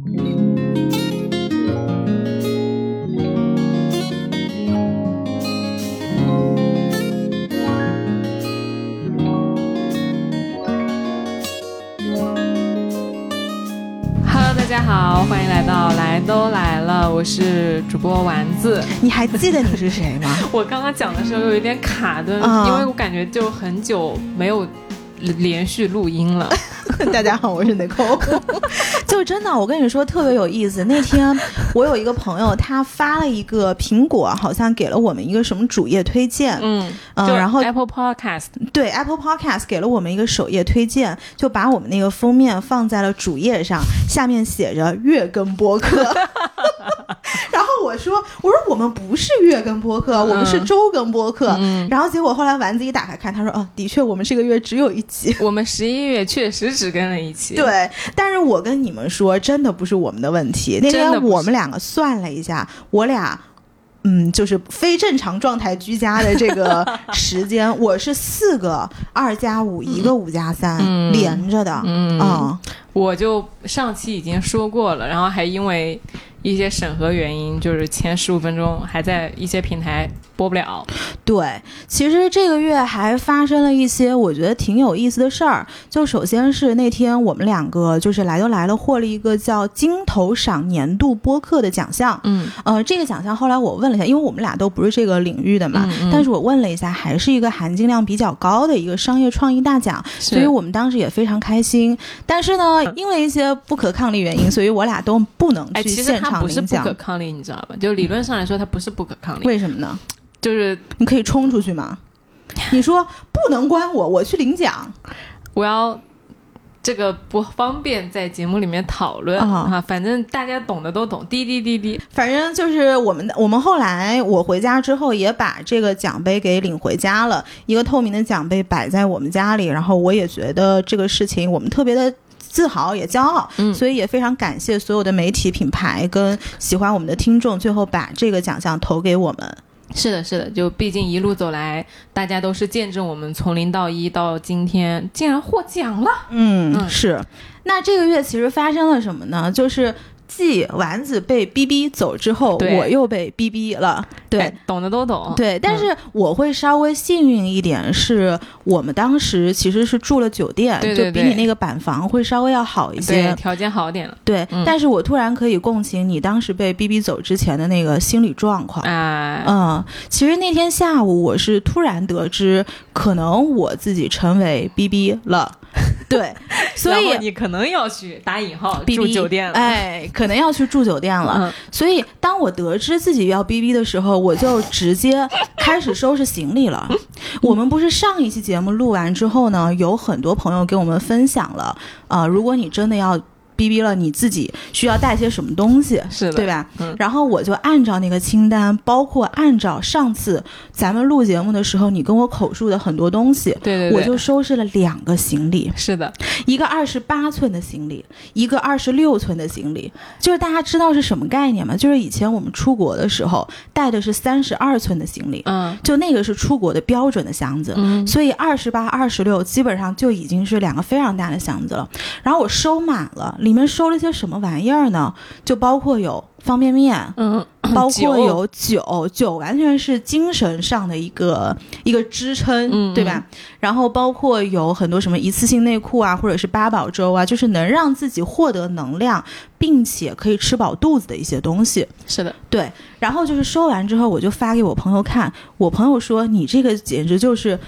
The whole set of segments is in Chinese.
大家好，欢迎来到来都来了，我是主播丸子。你还记得你是谁吗？我刚刚讲的时候有一点卡顿，嗯因为我感觉就很久没有连续录音了。大家好，我是 Nicole。就真的，我跟你说特别有意思。那天 我有一个朋友，他发了一个苹果，好像给了我们一个什么主页推荐，嗯，嗯，然后 Apple Podcast，对 Apple Podcast 给了我们一个首页推荐，就把我们那个封面放在了主页上，下面写着月更播客。然后我说，我说我们不是月更播客，我们是周更播客。嗯，然后结果后来丸子一打开看，他说，哦，的确，我们这个月只有一集。我们十一月确实只更了一期。，对，但是我跟你们说，真的不是我们的问题。那天我们两个算了一下，我俩。嗯，就是非正常状态居家的这个 时间，我是四个二加五，一个五加三、嗯连着的，嗯嗯我就上期已经说过了，然后还因为一些审核原因，就是前十五分钟还在一些平台播不了。对，其实这个月还发生了一些我觉得挺有意思的事儿。就首先是那天我们两个就是来都来了，获了一个叫金头赏年度播客的奖项。嗯呃，这个奖项后来我问了一下，因为我们俩都不是这个领域的嘛，嗯嗯但是我问了一下，还是一个含金量比较高的一个商业创意大奖，所以我们当时也非常开心。但是呢，因为一些不可抗力原因，所以我俩都不能哎，去其实现场它不是不。可抗力，你知道吧？就理论上来说，它不是不可抗力，为什么呢？就是你可以冲出去吗？你说不能关我，我去领奖。我要这个不方便在节目里面讨论啊啊，反正大家懂的都懂，滴滴滴滴。反正就是我们，我们后来我回家之后也把这个奖杯给领回家了，一个透明的奖杯摆在我们家里，然后我也觉得这个事情我们特别的。自豪也骄傲，嗯所以也非常感谢所有的媒体品牌跟喜欢我们的听众，最后把这个奖项投给我们。是的，是的，就毕竟一路走来，大家都是见证我们从零到一到今天，竟然获奖了。嗯，嗯是。那这个月其实发生了什么呢？就是继丸子被逼逼走之后，我又被逼逼了。对，哎懂的都懂。对，但是我会稍微幸运一点，是我们当时其实是住了酒店，对对就比你那个板房会稍微要好一些。对条件好点了对，嗯但是我突然可以共情你当时被逼逼走之前的那个心理状况。哎。嗯，其实那天下午我是突然得知，可能我自己成为逼逼了，对，所以你可能要去打引号住酒店了。哎，可能要去住酒店了。嗯，所以当我得知自己要 B B 的时候，我就直接开始收拾行李了。我们不是上一期节目录完之后呢，有很多朋友给我们分享了，啊、如果你真的要 B B 了，你自己需要带些什么东西，是的对吧？嗯然后我就按照那个清单，包括按照上次咱们录节目的时候你跟我口述的很多东西。对对对，我就收拾了两个行李，是的，一个二十八寸的行李，一个二十六寸的行李，就是大家知道是什么概念吗？就是以前我们出国的时候带的是三十二寸的行李，嗯就那个是出国的标准的箱子。嗯，所以二十八、二十六基本上就已经是两个非常大的箱子了。然后我收满了，里面收了些什么玩意儿呢？就包括有方便面，嗯，包括有酒，酒完全是精神上的一个一个支撑，嗯对吧？然后包括有很多什么一次性内裤啊，或者是八宝粥啊，就是能让自己获得能量，并且可以吃饱肚子的一些东西。是的，对，然后就是收完之后，我就发给我朋友看，我朋友说你这个简直就是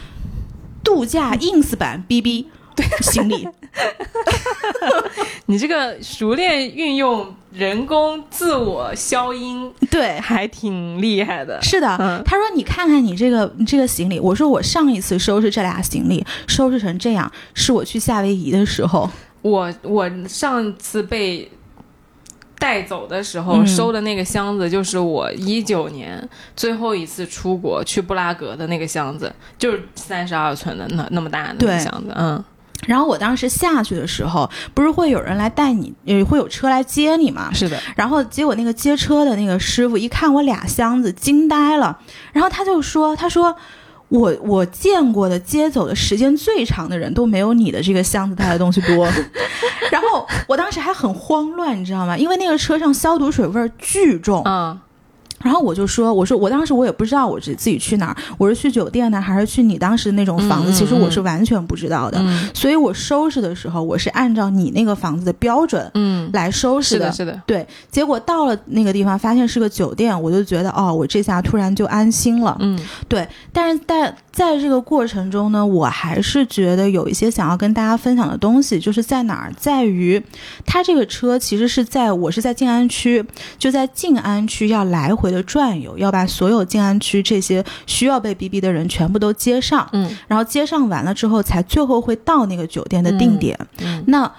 度假 ins 版 BB 行李。你这个熟练运用人工自我消音，对，还挺厉害的。是的，嗯他说你看看你这个你这个行李，我说我上一次收拾这俩行李收拾成这样，是我去夏威夷的时候。我我上次被带走的时候、嗯收的那个箱子，就是我一九年最后一次出国去布拉格的那个箱子，就是三十二寸的那那么大的那个箱子，嗯，然后我当时下去的时候，不是会有人来带你，呃，会有车来接你吗？是的，然后结果那个接车的那个师傅一看我俩箱子，惊呆了，然后他就说：“他说我我见过的接走的时间最长的人都没有你的这个箱子带的东西多。然后我当时还很慌乱，你知道吗？因为那个车上消毒水味儿巨重。嗯然后我就说，我说我当时我也不知道我是自己去哪儿，我是去酒店呢，还是去你当时那种房子？其实我是完全不知道的。嗯所以我收拾的时候，我是按照你那个房子的标准嗯，来收拾是的，是的，对，结果到了那个地方，发现是个酒店，我就觉得哦，我这下突然就安心了。嗯对，但是在在这个过程中呢，我还是觉得有一些想要跟大家分享的东西，就是在哪儿，在于它这个车其实是在我是在静安区，就在静安区要来回的转悠，要把所有静安区这些需要被逼逼的人全部都接上，嗯然后接上完了之后，才最后会到那个酒店的定点。嗯那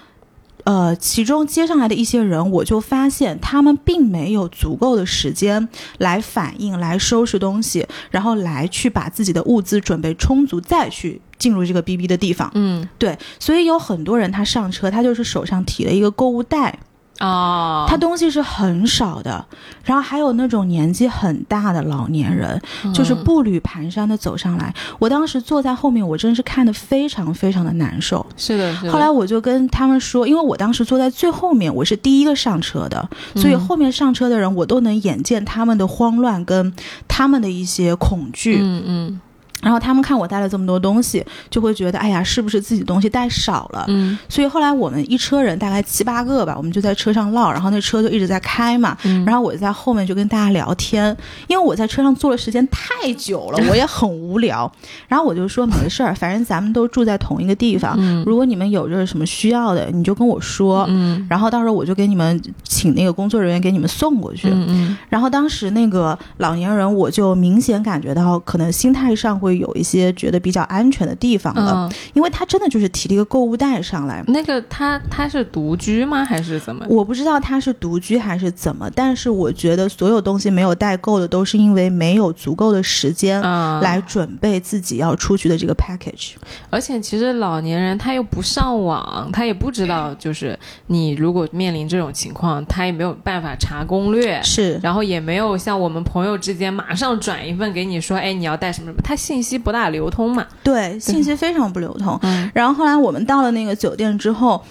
呃，其中接上来的一些人，我就发现他们并没有足够的时间来反应、来收拾东西，然后来去把自己的物资准备充足，再去进入这个 BB 的地方。嗯对，所以有很多人他上车，他就是手上提了一个购物袋，哦，他东西是很少的，然后还有那种年纪很大的老年人，就是步履蹒跚的走上来。我当时坐在后面，我真是看得非常非常的难受。是的，是的。后来我就跟他们说，因为我当时坐在最后面，我是第一个上车的，所以后面上车的人我都能眼见他们的慌乱跟他们的一些恐惧。嗯嗯然后他们看我带了这么多东西，就会觉得，哎呀，是不是自己东西带少了？嗯所以后来我们一车人大概七八个吧，我们就在车上唠，然后那车就一直在开嘛。嗯，然后我就在后面就跟大家聊天，因为我在车上坐的时间太久了，我也很无聊。然后我就说没事儿，反正咱们都住在同一个地方，嗯如果你们有就是什么需要的，你就跟我说。嗯然后到时候我就给你们请那个工作人员给你们送过去。嗯嗯然后当时那个老年人，我就明显感觉到可能心态上会有一些觉得比较安全的地方了，嗯，因为他真的就是提了一个购物袋上来。那个他他是独居吗？还是怎么？我不知道他是独居还是怎么，但是我觉得所有东西没有带够的，都是因为没有足够的时间嗯，来准备自己要出去的这个 package。而且其实老年人他又不上网，他也不知道，就是你如果面临这种情况，他也没有办法查攻略，是，然后也没有像我们朋友之间马上转一份给你说，哎，你要带什么什么，他信息不大流通嘛。对，信息非常不流通。嗯然后后来我们到了那个酒店之后。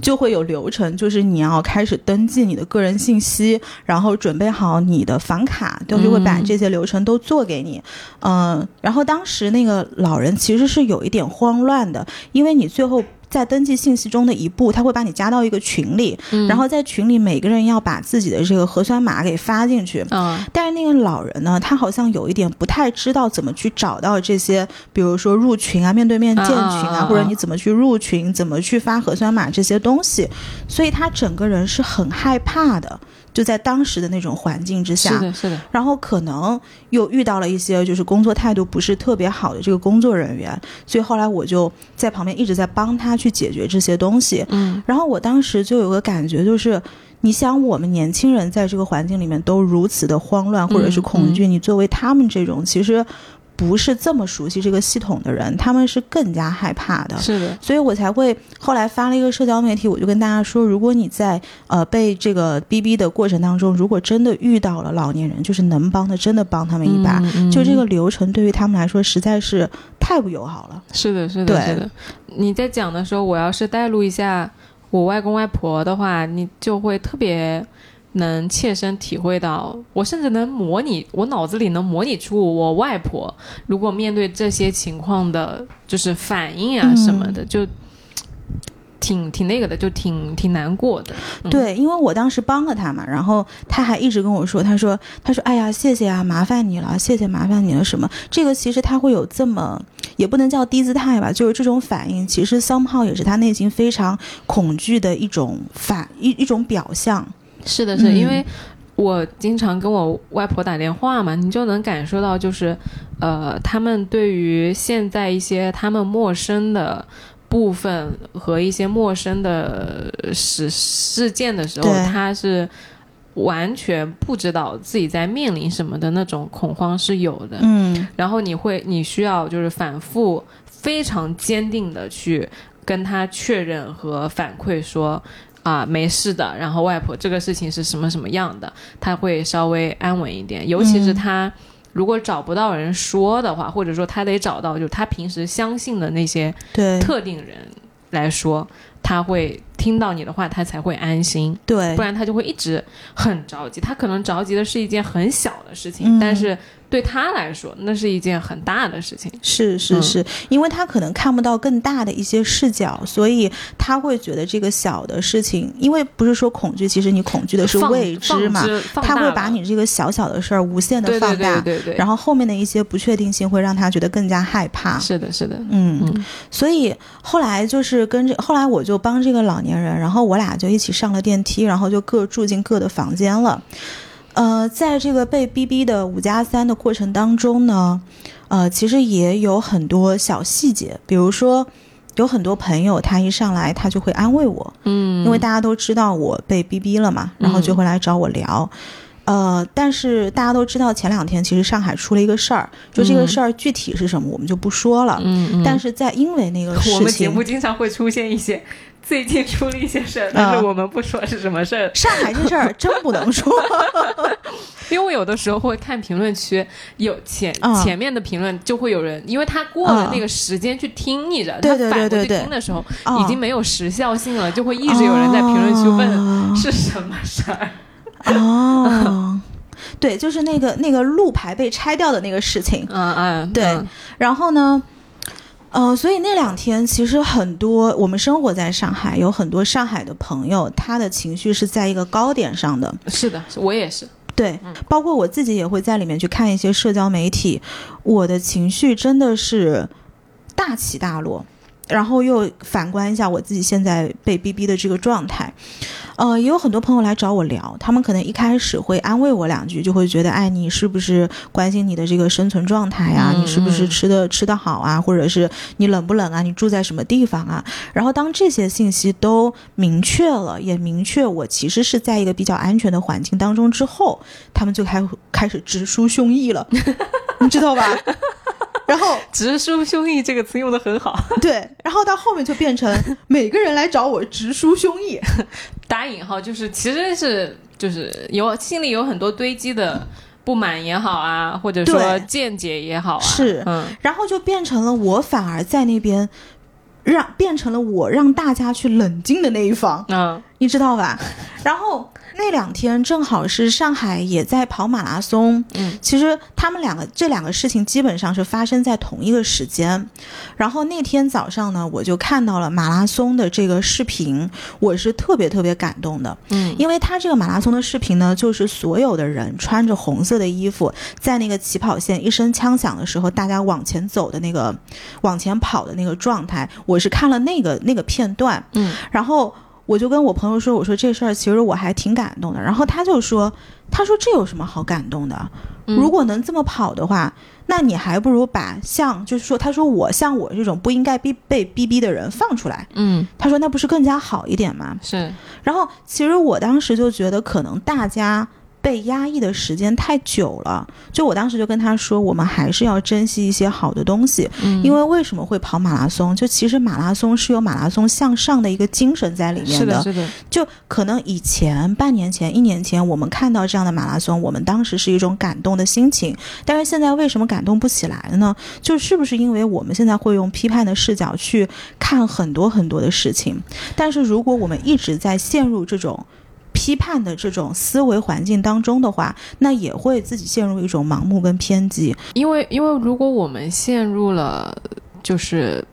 就会有流程，就是你要开始登记你的个人信息，然后准备好你的房卡，就就会把嗯这些流程都做给你。嗯、然后当时那个老人其实是有一点慌乱的，因为你最后在登记信息中的一步，他会把你加到一个群里，嗯。然后在群里每个人要把自己的这个核酸码给发进去。嗯。但是那个老人呢，他好像有一点不太知道怎么去找到这些，比如说入群啊、面对面建群啊或者你怎么去入群、怎么去发核酸码这些东西，所以他整个人是很害怕的，就在当时的那种环境之下。是的，是的，然后可能又遇到了一些就是工作态度不是特别好的这个工作人员，所以后来我就在旁边一直在帮他去解决这些东西。嗯然后我当时就有个感觉，就是你想，我们年轻人在这个环境里面都如此的慌乱或者是恐惧，你作为他们这种其实不是这么熟悉这个系统的人，他们是更加害怕的。是的，所以我才会后来发了一个社交媒体，我就跟大家说，如果你在呃被这个逼逼的过程当中，如果真的遇到了老年人，就是能帮的，真的帮他们一把。就这个流程对于他们来说实在是太不友好了。是的，是的，是的。你在讲的时候，我要是带入一下我外公外婆的话，你就会特别能切身体会到，我甚至能模拟，我脑子里能模拟出我外婆如果面对这些情况的，就是反应啊嗯什么的，就 挺挺那个的，就挺挺难过的。嗯对，因为我当时帮了他嘛，然后他还一直跟我说，他说，他说，哎呀，谢谢啊，麻烦你了，谢谢，麻烦你了，什么？这个其实他会有这么，也不能叫低姿态吧，就是这种反应，其实 somehow 也是他内心非常恐惧的一种反一一种表象。是的，是因为我经常跟我外婆打电话嘛，你就能感受到，就是呃，他们对于现在一些他们陌生的部分和一些陌生的事事件的时候，他是完全不知道自己在面临什么的那种恐慌是有的。嗯然后你会，你需要就是反复非常坚定的去跟他确认和反馈说。啊，没事的。然后外婆这个事情是什么什么样的，他会稍微安稳一点。尤其是嗯他如果找不到人说的话，或者说他得找到就他平时相信的那些对特定人来说，他会听到你的话，他才会安心。对不然他就会一直很着急。他可能着急的是一件很小的事情，嗯但是对他来说，那是一件很大的事情。是是嗯是，因为他可能看不到更大的一些视角，所以他会觉得这个小的事情，因为不是说恐惧，其实你恐惧的是未知嘛，他会把你这个小小的事儿无限的放大，对对对，然后后面的一些不确定性会让他觉得更加害怕。是的，是的，嗯，嗯所以后来就是跟这，后来我就帮这个老年人，然后我俩就一起上了电梯，然后就各住进各的房间了。呃，在这个被逼逼的五加三的过程当中呢，呃，其实也有很多小细节，比如说有很多朋友他一上来他就会安慰我，嗯，因为大家都知道我被逼逼了嘛，然后就会来找我聊。呃，但是大家都知道，前两天其实上海出了一个事儿，就这个事儿具体是什么我们就不说了。嗯嗯，但是在因为那个事情，我们节目经常会出现一些最近出了一些事儿，但是我们不说是什么事儿，上海这事儿真不能说。因为我有的时候会看评论区，有前、嗯前面的评论就会有人，因为他过了那个时间去听你的，对对他反过去对。对对听的时候哦已经没有时效性了，就会一直有人在评论区问、哦是什么事儿。哦，对，就是那个那个路牌被拆掉的那个事情。嗯嗯，对嗯然后呢，呃，所以那两天其实很多我们生活在上海，有很多上海的朋友，他的情绪是在一个高点上的。是的，我也是。对，包括我自己也会在里面去看一些社交媒体，我的情绪真的是大起大落。然后又反观一下我自己现在被逼逼的这个状态，呃，也有很多朋友来找我聊，他们可能一开始会安慰我两句，就会觉得，哎，你是不是关心你的这个生存状态呀、嗯你是不是嗯吃的吃的好啊？或者是你冷不冷啊？你住在什么地方啊？然后当这些信息都明确了，也明确我其实是在一个比较安全的环境当中之后，他们就开开始直抒胸臆了，你知道吧？然后直抒胸臆这个词用的很好，对，然后到后面就变成 每个人来找我直抒胸臆，打引号就是其实是就是有心里有很多堆积的不满也好啊，或者说见解也好啊，是嗯然后就变成了我反而在那边让变成了我让大家去冷静的那一方，嗯你知道吧？然后那两天正好是上海也在跑马拉松，嗯，其实他们两个这两个事情基本上是发生在同一个时间。然后那天早上呢，我就看到了马拉松的这个视频，我是特别特别感动的，嗯。因为他这个马拉松的视频呢，就是所有的人穿着红色的衣服，在那个起跑线一声枪响的时候，大家往前走的那个往前跑的那个状态，我是看了那个那个片段，嗯。然后我就跟我朋友说，我说这事儿其实我还挺感动的。然后他就说，他说这有什么好感动的？嗯如果能这么跑的话，那你还不如把像就是说，他说我像我这种不应该逼被逼逼的人放出来。嗯他说那不是更加好一点吗？是然后其实我当时就觉得，可能大家被压抑的时间太久了。就我当时就跟他说，我们还是要珍惜一些好的东西，嗯因为为什么会跑马拉松？就其实马拉松是有马拉松向上的一个精神在里面是的是的就可能以前半年前、一年前，我们看到这样的马拉松，我们当时是一种感动的心情。但是现在为什么感动不起来了呢？就是不是因为我们现在会用批判的视角去看很多很多的事情？但是如果我们一直在陷入这种批判的这种思维环境当中的话，那也会自己陷入一种盲目跟偏激。因为因为如果我们陷入了就是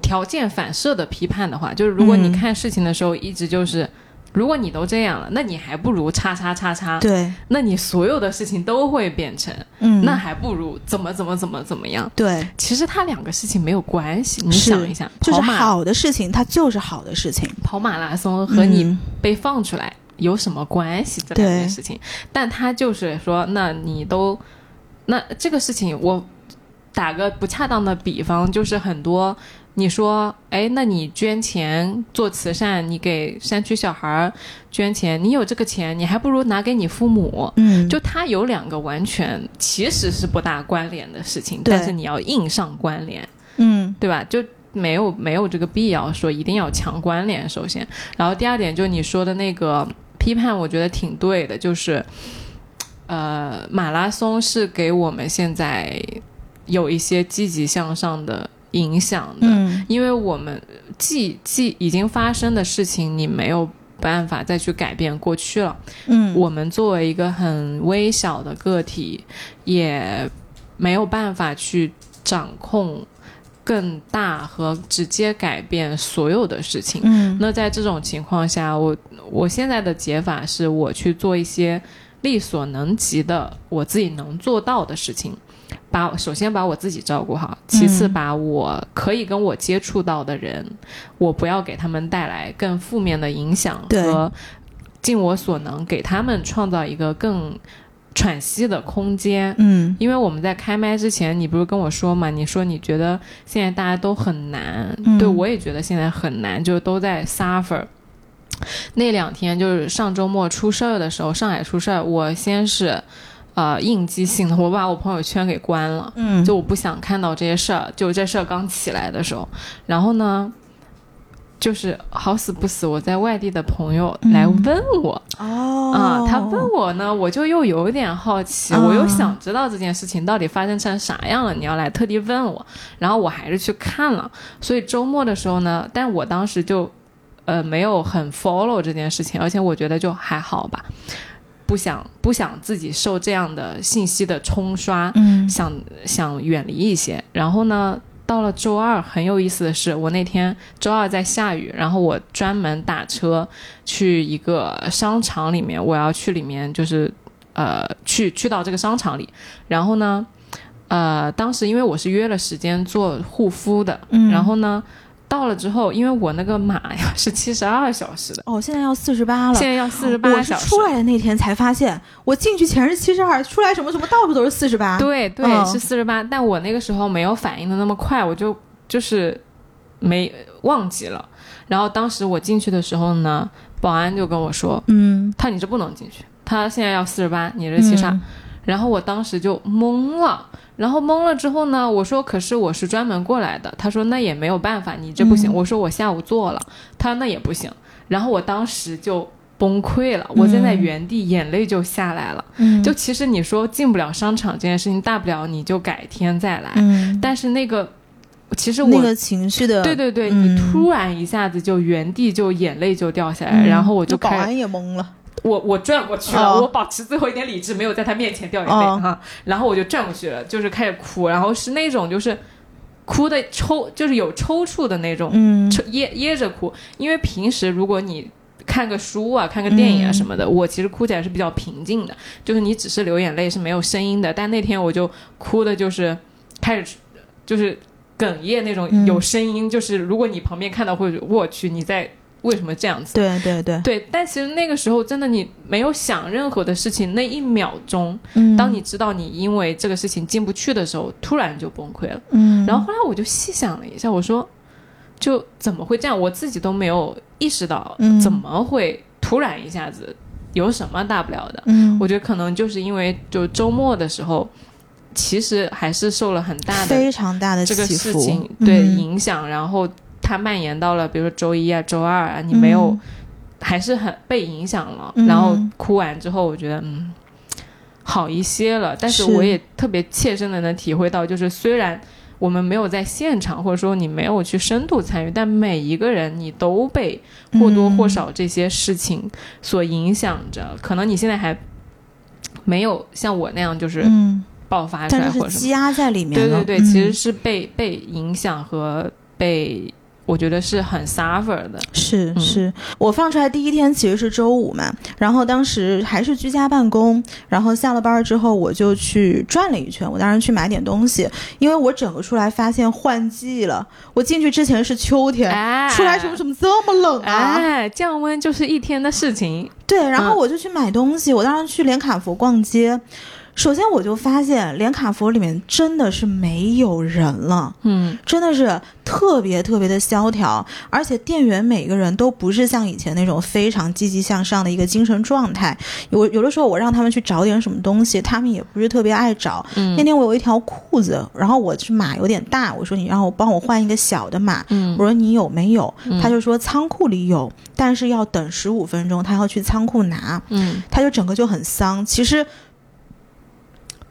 条件反射的批判的话，就是如果你嗯看事情的时候一直就是。如果你都这样了，那你还不如叉叉叉叉，对，那你所有的事情都会变成，嗯，那还不如怎么怎么怎么怎么样。对，其实它两个事情没有关系，你想一下，就是好的事情，它就是好的事情。跑马拉松和你嗯被放出来有什么关系？这两件事情，但他就是说，那你都，那这个事情，我打个不恰当的比方，就是很多你说，哎，那你捐钱做慈善，你给山区小孩儿捐钱，你有这个钱，你还不如拿给你父母。嗯，就他有两个完全其实是不大关联的事情，但是你要硬上关联。嗯对吧？就没有没有这个必要说一定要强关联。首先，然后第二点就是你说的那个批判，我觉得挺对的，就是，呃，马拉松是给我们现在有一些积极向上的影响的，嗯因为我们既既已经发生的事情，你没有办法再去改变过去了。嗯，我们作为一个很微小的个体，也没有办法去掌控更大和直接改变所有的事情。嗯那在这种情况下，我我现在的解法是我去做一些力所能及的我自己能做到的事情。把首先把我自己照顾好，其次嗯把我可以跟我接触到的人，我不要给他们带来更负面的影响和尽我所能给他们创造一个更喘息的空间。嗯因为我们在开麦之前，你不是跟我说嘛？你说你觉得现在大家都很难，嗯对我也觉得现在很难，就都在 suffer。那两天就是上周末出事儿的时候，上海出事儿，我先是呃应激性的，我把我朋友圈给关了，嗯，就我不想看到这些事儿。就这事儿刚起来的时候，然后呢，就是好死不死，我在外地的朋友来嗯问我，哦。啊，他问我呢，我就又有点好奇，啊。我又想知道这件事情到底发生成啥样了。你要来特地问我，然后我还是去看了。所以周末的时候呢，但我当时就呃没有很 follow 这件事情，而且我觉得就还好吧，不想不想自己受这样的信息的冲刷，嗯想想远离一些。然后呢，到了周二，很有意思的是，我那天周二在下雨，然后我专门打车去一个商场里面，我要去里面就是呃去去到这个商场里，然后呢，呃，当时因为我是约了时间做护肤的，嗯然后呢。到了之后，因为我那个码呀 是七十二小时的，哦，现在要四十八了，现在要四十八小时。出来的那天才发现，我进去前是七十二，出来什么什么到处都是四十八。对对，嗯是四十八，但我那个时候没有反应的那么快，我就就是没忘记了。然后当时我进去的时候呢，保安就跟我说嗯，：“他你这不能进去，他现在要四十八，你这七十二。嗯然后我当时就懵了，然后懵了之后呢，我说：“可是我是专门过来的。”他说：“那也没有办法，你这不行。嗯我说：“我下午做了。”他说：“那也不行。”然后我当时就崩溃了，我站在嗯原地，眼泪就下来了。嗯，就其实你说进不了商场这件事情，大不了你就改天再来。嗯，但是那个，其实我、那个情绪的，对对对，嗯你突然一下子就原地就眼泪就掉下来，嗯然后我就开那保安也懵了。我我转过去了，哦。我保持最后一点理智，没有在他面前掉眼泪哦。哈、然后我就转过去了，就是开始哭，然后是那种就是哭的抽，就是有抽搐的那种，嗯。抽噎噎着哭，因为平时如果你。看个书啊，看个电影啊嗯。什么的，我其实哭起来是比较平静的，就是你只是流眼泪是没有声音的。但那天我就哭的，就是开始就是哽咽那种嗯。有声音，就是如果你旁边看到会我去你在为什么这样子？对对对，对，但其实那个时候真的你没有想任何的事情，那一秒钟，嗯，当你知道你因为这个事情进不去的时候，突然就崩溃了。嗯，然后后来我就细想了一下，我说，就怎么会这样？我自己都没有意识到嗯，怎么会突然一下子有什么大不了的？嗯，我觉得可能就是因为就周末的时候，其实还是受了很大的非常大的这个事情对嗯影响，然后它蔓延到了比如说周一啊、周二啊，你没有。还是很被影响了。嗯然后哭完之后，我觉得嗯好一些了。但是是我也特别切身的能体会到，就是虽然我们没有在现场，或者说你没有去深度参与，但每一个人你都被或多或少这些事情所影响着。可能你现在还没有像我那样就是嗯，爆发出来，或者什么。积压在里面。对对对，嗯其实是被被影响和被。我觉得是很 suffer 的，是嗯是，我放出来第一天其实是周五嘛，然后当时还是居家办公，然后下了班之后我就去转了一圈，我当时去买点东西，因为我整个出来发现换季了，我进去之前是秋天，哎，出来什么怎么这么冷啊？哎，降温就是一天的事情。对，然后嗯我就去买东西，我当时去连卡佛逛街。首先，我就发现连卡佛里面真的是没有人了，嗯真的是特别特别的萧条，而且店员每个人都不是像以前那种非常积极向上的一个精神状态。有有的时候我让他们去找点什么东西，他们也不是特别爱找。嗯那天我有一条裤子，然后我是码有点大，我说你让我帮我换一个小的码，嗯我说你有没有？嗯他就说仓库里有，但是要等十五分钟，他要去仓库拿。嗯他就整个就很丧。其实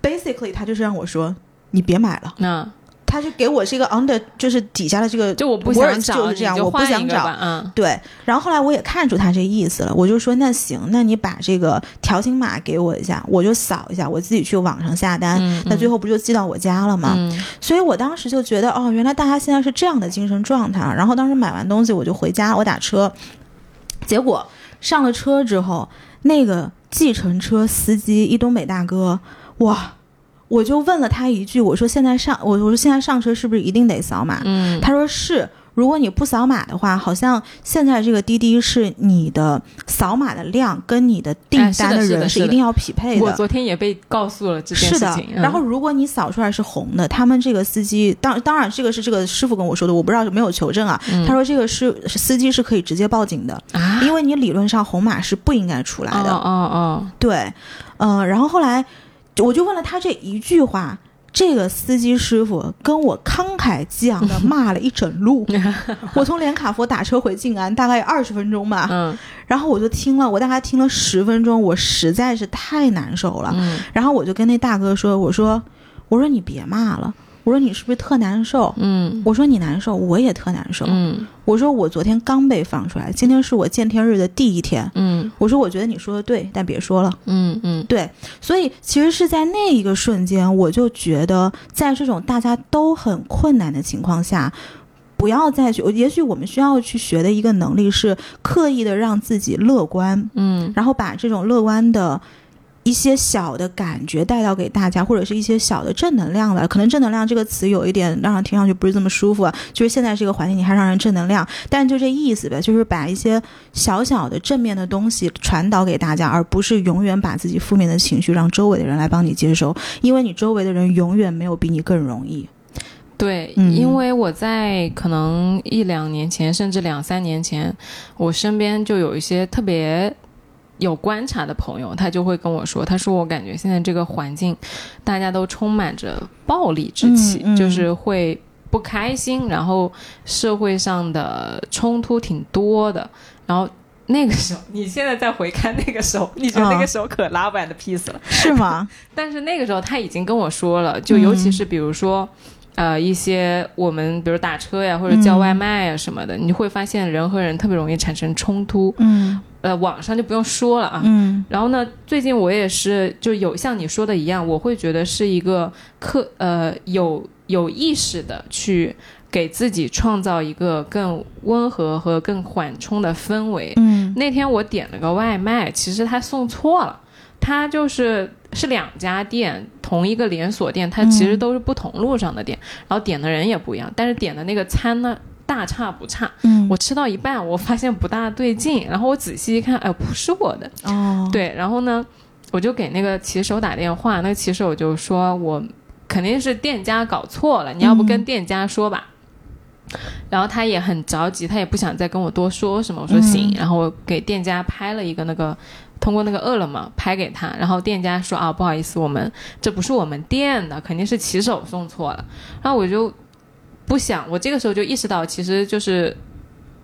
basically 他就是让我说你别买了，那他就给我是一个 under 就是底下的这个就我不想找，就是这样，我不想找。嗯对，然后后来我也看出他这意思了，我就说那行，那你把这个条形码给我一下，我就扫一下，我自己去网上下单。嗯，那最后不就寄到我家了吗？嗯所以我当时就觉得，哦，原来大家现在是这样的精神状态。然后当时买完东西我就回家，我打车，结果上了车之后，那个计程车司机一东北大哥，哇！我就问了他一句，我说现在上，我我说现在上车是不是一定得扫码？嗯，他说是，如果你不扫码的话，好像现在这个滴滴是你的扫码的量跟你的订单的人是一定要匹配的。我昨天也被告诉了这件是的，，嗯然后如果你扫出来是红的，他们这个司机当当然这个是这个师傅跟我说的，我不知道没有求证啊。嗯他说这个是司机是可以直接报警的，啊，因为你理论上红码是不应该出来的。哦哦哦，对，嗯、然后后来我就问了他这一句话。这个司机师傅跟我慷慨激昂的骂了一整路，我从连卡佛打车回静安大概有二十分钟吧，嗯。然后我就听了，我大概听了十分钟，我实在是太难受了，嗯。然后我就跟那大哥说：“我说，我说你别骂了，我说你是不是特难受？嗯我说你难受，我也特难受。嗯我说我昨天刚被放出来，今天是我见天日的第一天。嗯我说我觉得你说的对，但别说了。嗯嗯对，所以其实是在那一个瞬间，我就觉得在这种大家都很困难的情况下。”不要再去，也许我们需要去学的一个能力是刻意的让自己乐观，嗯然后把这种乐观的一些小的感觉带到给大家，或者是一些小的正能量吧。可能正能量这个词有一点让人听上去不是这么舒服啊，就是现在这个环境你还让人正能量，但就这意思呗，就是把一些小小的正面的东西传导给大家，而不是永远把自己负面的情绪让周围的人来帮你接收，因为你周围的人永远没有比你更容易。对，嗯因为我在可能一两年前，甚至两三年前，我身边就有一些特别有观察的朋友，他就会跟我说，他说我感觉现在这个环境，大家都充满着暴力之气，嗯嗯就是会不开心，然后社会上的冲突挺多的，然后。那个时候，你现在再回看那个时候，你觉得那个时候可拉板的 peace 了。是吗？但是那个时候他已经跟我说了，就尤其是比如说，呃，一些我们比如打车呀或者叫外卖呀什么的，你会发现人和人特别容易产生冲突。嗯呃，网上就不用说了啊。嗯然后呢，最近我也是就有像你说的一样，我会觉得是一个刻呃有有意识的去给自己创造一个更温和和更缓冲的氛围。嗯那天我点了个外卖，其实他送错了，他就是是两家店，同一个连锁店，它其实都是不同路上的店，然后点的人也不一样，但是点的那个餐呢大差不差。嗯，我吃到一半，我发现不大对劲，然后我仔细一看，哎，不是我的，哦，对，然后呢，我就给那个骑手打电话，那个骑手就说我肯定是店家搞错了，你要不跟店家说吧。然后他也很着急，他也不想再跟我多说什么。我说行，嗯然后我给店家拍了一个那个，通过那个饿了么拍给他，然后店家说啊不好意思，我们这不是我们店的，肯定是骑手送错了。然后我就不想，我这个时候就意识到，其实就是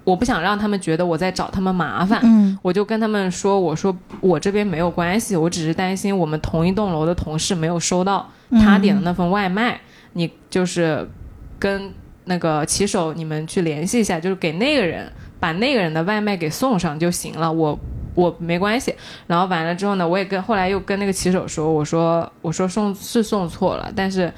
我不想让他们觉得我在找他们麻烦，嗯我就跟他们说，我说我这边没有关系，我只是担心我们同一栋楼的同事没有收到他点的那份外卖，你就是跟那个骑手你们去联系一下，就是给那个人把那个人的外卖给送上就行了，我。我没关系，然后完了之后呢，我也跟后来又跟那个骑手说，我说我说送是送错了，但是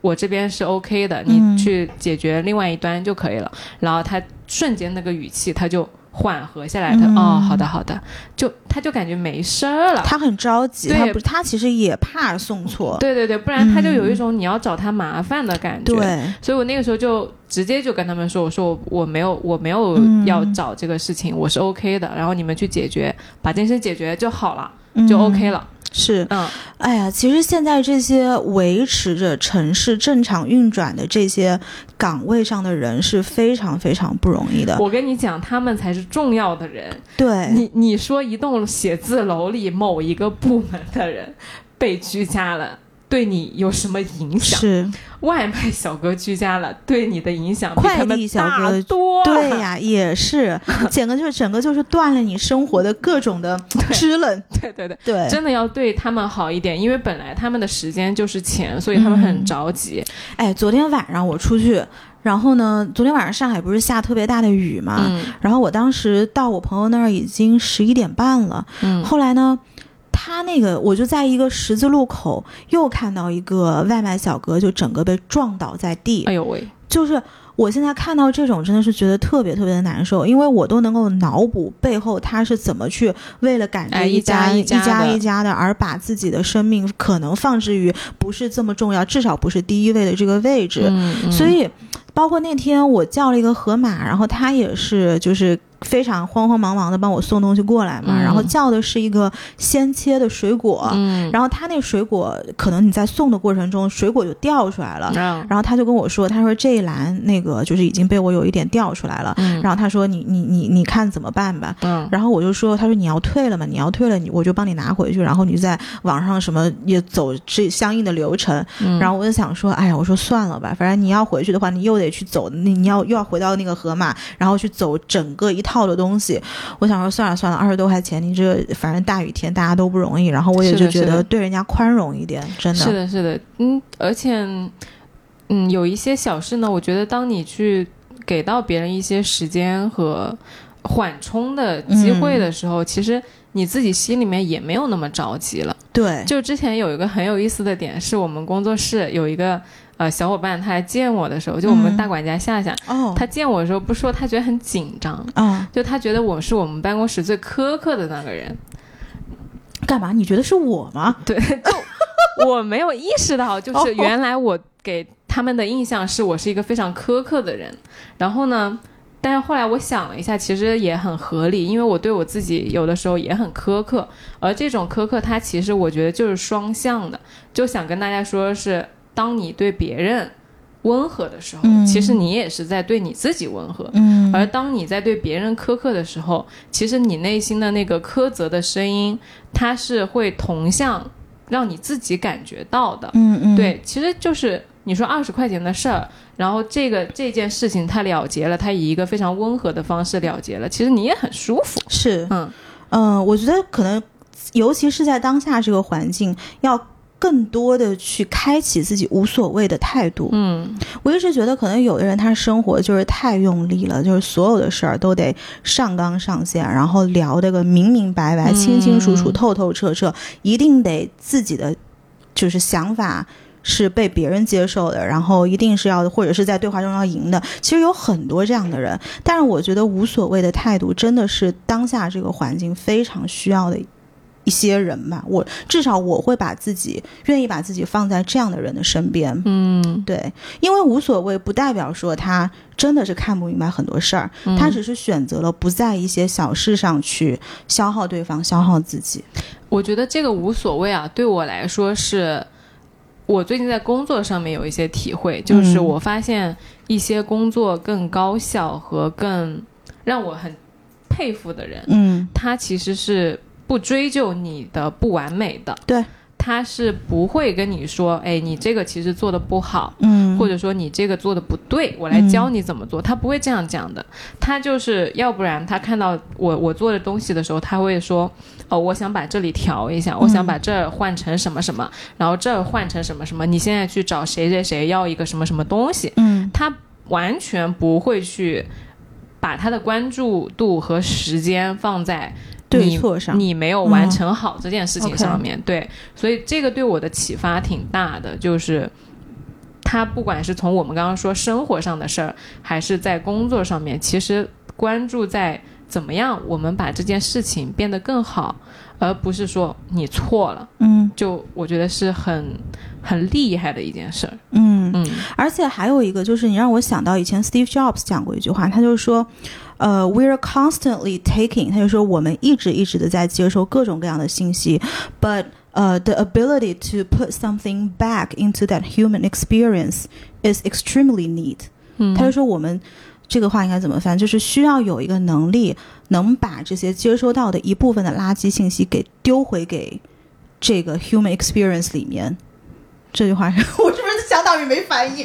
我这边是 OK 的，你嗯去解决另外一端就可以了。然后他瞬间那个语气他就缓和下来，他、嗯。哦，好的好的，就他就感觉没事儿了。他很着急，对。他不，他其实也怕送错，对对对，不然他就有一嗯种你要找他麻烦的感觉。对，所以我那个时候就直接就跟他们说，我说我我没有我没有嗯。要找这个事情，我是 OK 的，然后你们去解决，把这件事解决就好了，嗯。就 OK 了。是，嗯哎呀，其实现在这些维持着城市正常运转的这些岗位上的人是非常非常不容易的。我跟你讲，他们才是重要的人。对，你你说一栋写字楼里某一个部门的人被居家了，对你有什么影响。是外卖小哥居家了，对你的影响快递小哥多。对呀，也是，整个就是整个就是断了你生活的各种的支棱。对对对，对，真的要对他们好一点，因为本来他们的时间就是钱，所以他们很嗯着急。哎，昨天晚上我出去，然后呢，昨天晚上上海不是下特别大的雨嘛，嗯然后我当时到我朋友那儿已经十一点半了，嗯后来呢。他那个，我就在一个十字路口，又看到一个外卖小哥，就整个被撞倒在地。哎呦喂，就是我现在看到这种，真的是觉得特别特别的难受，因为我都能够脑补背后他是怎么去为了赶着一家一家一家的一家的，而把自己的生命可能放置于不是这么重要，至少不是第一位的这个位置。嗯，嗯所以，包括那天我叫了一个河马，然后他也是就是非常慌慌忙忙的帮我送东西过来嘛，嗯然后叫的是一个鲜切的水果，嗯，然后他那水果可能你在送的过程中水果就掉出来了。嗯然后他就跟我说，他说这一栏那个就是已经被我有一点掉出来了，嗯然后他说你你你你看怎么办吧？嗯然后我就说，他说你要退了嘛，你要退了，你我就帮你拿回去，然后你在网上什么也走这相应的流程。嗯，然后我就想说，哎呀，我说算了吧，反正你要回去的话，你又得去走，你你要又要回到那个河马，然后去走整个一套的东西。我想说算了算了，二十多块钱，你这个反正大雨天大家都不容易，然后我也就觉得对人家宽容一点，真的是的，是的，嗯，而且，嗯，有一些小事呢，我觉得当你去给到别人一些时间和缓冲的机会的时候，其实你自己心里面也没有那么着急了。对，就之前有一个很有意思的点，是我们工作室有一个呃小伙伴，他来见我的时候，就我们嗯大管家夏夏，哦，他见我的时候不说他觉得很紧张，啊、就他觉得我是我们办公室最苛刻的那个人。干嘛？你觉得是我吗？对，就我没有意识到，就哦是原来我给他们的印象是我是一个非常苛刻的人。然后呢，但是后来我想了一下，其实也很合理，因为我对我自己有的时候也很苛刻，而这种苛刻，它其实我觉得就是双向的。就想跟大家说是，当你对别人温和的时候，嗯其实你也是在对你自己温和。嗯而当你在对别人苛刻的时候，其实你内心的那个苛责的声音，它是会同向让你自己感觉到的。嗯嗯，对，其实就是你说二十块钱的事儿，然后这个这件事情它了结了，它以一个非常温和的方式了结了，其实你也很舒服。是，嗯嗯、我觉得可能，尤其是在当下这个环境，要更多的去开启自己无所谓的态度。嗯我一直觉得，可能有的人他生活就是太用力了，就是所有的事儿都得上纲上线，然后聊得个明明白白、嗯清清楚楚、透透彻彻，一定得自己的就是想法。是被别人接受的，然后一定是要或者是在对话中要赢的。其实有很多这样的人，但是我觉得无所谓的态度真的是当下这个环境非常需要的一些人吧。我至少我会把自己愿意把自己放在这样的人的身边。嗯对，因为无所谓不代表说他真的是看不明白很多事儿，嗯他只是选择了不在一些小事上去消耗对方、消耗自己。我觉得这个无所谓啊，对我来说是。我最近在工作上面有一些体会，就是嗯我发现一些工作更高效和更让我很佩服的人，嗯他其实是不追究你的不完美的，对，他是不会跟你说，哎，你这个其实做的不好，嗯，或者说你这个做的不对，我来教你怎么做，他不会这样讲的，他就是要不然他看到我我做的东西的时候，他会说，哦，我想把这里调一下，我想把这儿换成什么什么，然后这儿换成什么什么，你现在去找谁谁谁要一个什么什么东西，嗯。他完全不会去把他的关注度和时间放在你对错上，你没有完成好这件事情上面。对，所以这个对我的启发挺大的，就是他不管是从我们刚刚说生活上的事儿，还是在工作上面，其实关注在怎么样我们把这件事情变得更好，而不是说你错了。嗯就我觉得是很很厉害的一件事儿。嗯，嗯而且还有一个就是，你让我想到以前 Steve Jobs 讲过一句话，他就说，呃，we're constantly taking，他就说我们一直一直的在接收各种各样的信息，but 呃、the ability to put something back into that human experience is extremely neat。嗯他就说我们这个话应该怎么翻？就是需要有一个能力，能把这些接收到的一部分的垃圾信息给丢回给这个 human experience 里面。这句话是我是不是相当于没翻译？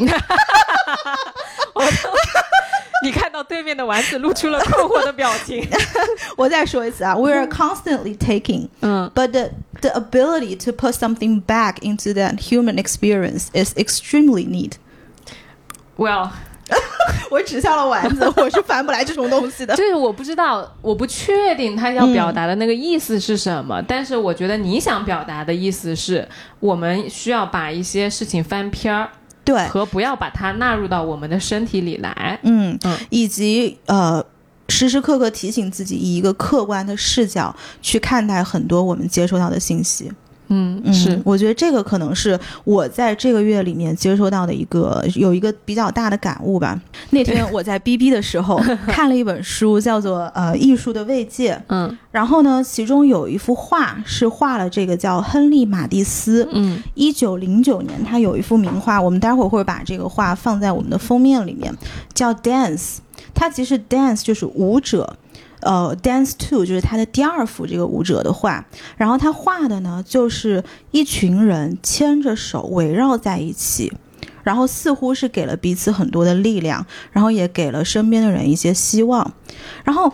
你看到对面的丸子露出了困惑的表情。我再说一次啊，We are constantly taking, 嗯 but the the ability to put something back into that human experience is extremely neat。，Well，我指向了丸子，我是翻不来这种东西的。就是我不知道，我不确定他要表达的那个意思是什么，但是我觉得你想表达的意思是我们需要把一些事情翻篇儿，对，和不要把它纳入到我们的身体里来。嗯嗯以及呃。时时刻刻提醒自己，以一个客观的视角去看待很多我们接收到的信息。嗯，嗯，是，我觉得这个可能是我在这个月里面接收到的一个有一个比较大的感悟吧。那天我在 BB 的时候 看了一本书，叫做《呃艺术的慰藉》，嗯然后呢，其中有一幅画是画了这个叫亨利·马蒂斯。嗯一九零九年，他有一幅名画，我们待会儿会把这个画放在我们的封面里面，叫《Dance》。它其实 Dance 就是舞者，呃，Dance Two 就是他的第二幅这个舞者的画。然后他画的呢，就是一群人牵着手围绕在一起，然后似乎是给了彼此很多的力量，然后也给了身边的人一些希望。然后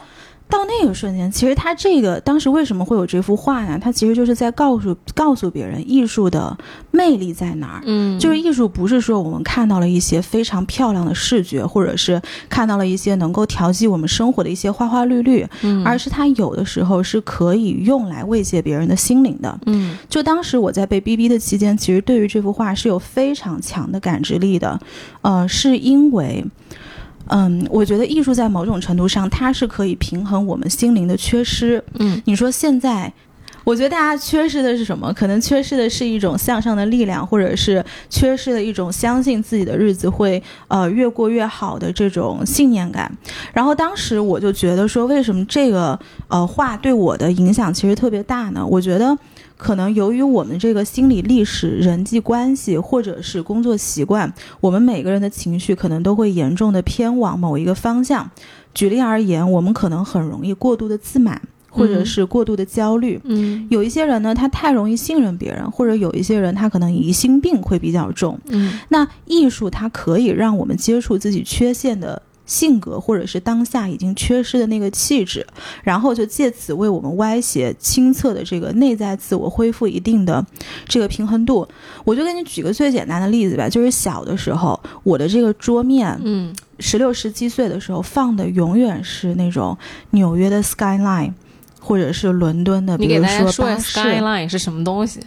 到那个瞬间，其实他这个当时为什么会有这幅画呢？他其实就是在告诉告诉别人，艺术的魅力在哪儿。嗯，就是艺术不是说我们看到了一些非常漂亮的视觉，或者是看到了一些能够调剂我们生活的一些花花绿绿，嗯而是它有的时候是可以用来慰藉别人的心灵的。嗯就当时我在被逼逼的期间，其实对于这幅画是有非常强的感知力的，呃，是因为。嗯，我觉得艺术在某种程度上，它是可以平衡我们心灵的缺失。嗯你说现在，我觉得大家缺失的是什么？可能缺失的是一种向上的力量，或者是缺失的一种相信自己的日子会呃越过越好的这种信念感。然后当时我就觉得说，为什么这个呃画对我的影响其实特别大呢？我觉得。可能由于我们这个心理历史、人际关系，或者是工作习惯，我们每个人的情绪可能都会严重的偏往某一个方向。举例而言，我们可能很容易过度的自满，或者嗯是过度的焦虑。嗯有一些人呢，他太容易信任别人，或者有一些人他可能疑心病会比较重。嗯那艺术它可以让我们接触自己缺陷的性格，或者是当下已经缺失的那个气质，然后就借此为我们歪斜清澈的这个内在自我恢复一定的这个平衡度。我就给你举个最简单的例子吧，就是小的时候，我的这个桌面，嗯十六、十七岁的时候放的永远是那种纽约的 skyline，或者是伦敦的，比如说巴士。skyline 是什么东西？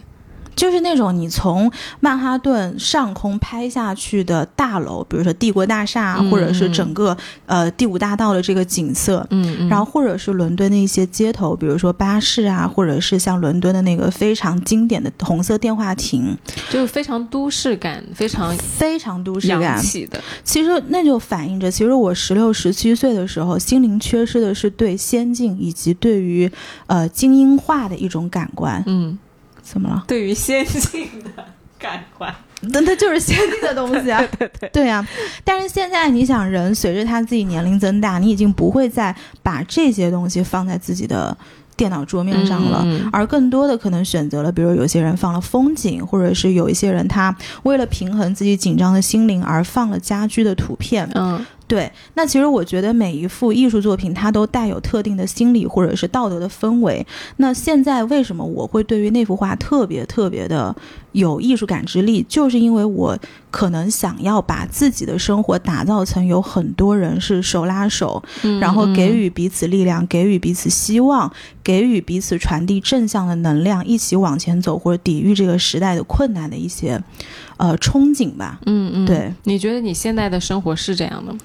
就是那种你从曼哈顿上空拍下去的大楼，比如说帝国大厦或者是整个呃第五大道的这个景色。嗯嗯，然后，或者是伦敦的一些街头，比如说巴士啊，或者是像伦敦的那个非常经典的红色电话亭，就是非常都市感，非常非常都市洋感。气的。其实那就反映着，其实我十六、十七岁的时候，心灵缺失的是对先进以及对于呃精英化的一种感官。嗯，怎么了？对于先进的感官，那它就是先进的东西啊。对 对，对呀、但是现在你想，人随着他自己年龄增大，你已经不会再把这些东西放在自己的电脑桌面上了。嗯而更多的可能选择了，比如有些人放了风景，或者是有一些人他为了平衡自己紧张的心灵而放了家居的图片。嗯对，那其实我觉得每一幅艺术作品它都带有特定的心理或者是道德的氛围。那现在为什么我会对于那幅画特别特别的有艺术感知力，就是因为我可能想要把自己的生活打造成有很多人是手拉手，嗯，然后给予彼此力量，给予彼此希望，给予彼此传递正向的能量，一起往前走或者抵御这个时代的困难的一些呃憧憬吧。嗯嗯，对，你觉得你现在的生活是这样的吗？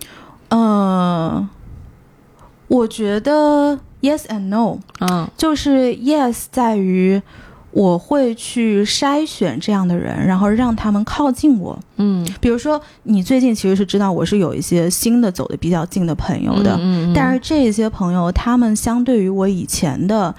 呃，我觉得 yes and no，嗯就是 yes 在于我会去筛选这样的人，然后让他们靠近我。嗯比如说，你最近其实是知道我是有一些新的走的比较近的朋友的，嗯嗯嗯但是这些朋友他们相对于我以前的。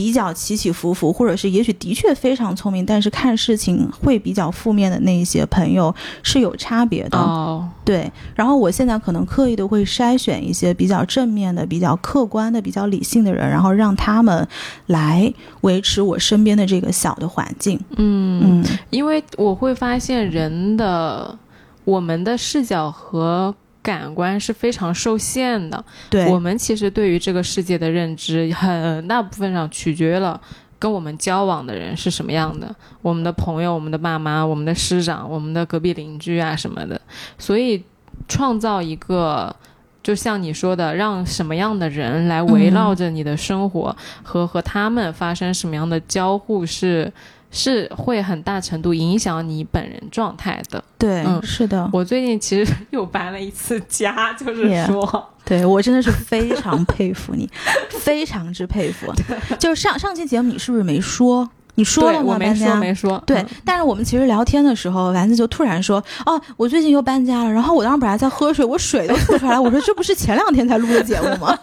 比较起起伏伏，或者是也许的确非常聪明，但是看事情会比较负面的那一些朋友是有差别的。哦，对，然后我现在可能刻意的会筛选一些比较正面的、比较客观的、比较理性的人，然后让他们来维持我身边的这个小的环境。嗯，嗯因为我会发现人的我们的视角和感官是非常受限的。对，我们其实对于这个世界的认知，很大部分上取决了跟我们交往的人是什么样的，我们的朋友、我们的爸妈、我们的师长、我们的隔壁邻居啊什么的。所以，创造一个。就像你说的，让什么样的人来围绕着你的生活、和和他们发生什么样的交互是，是会很大程度影响你本人状态的。对，嗯是的，我最近其实又搬了一次家，就是说 Yeah 对我真的是非常佩服你，非常之佩服。就是上上期节目你是不是没说？你说了吗？对我没说对嗯，但是我们其实聊天的时候，丸子就突然说：“哦，我最近又搬家了。”然后我当时本来在喝水，我水都吐出来，我说：“这不是前两天才录的节目吗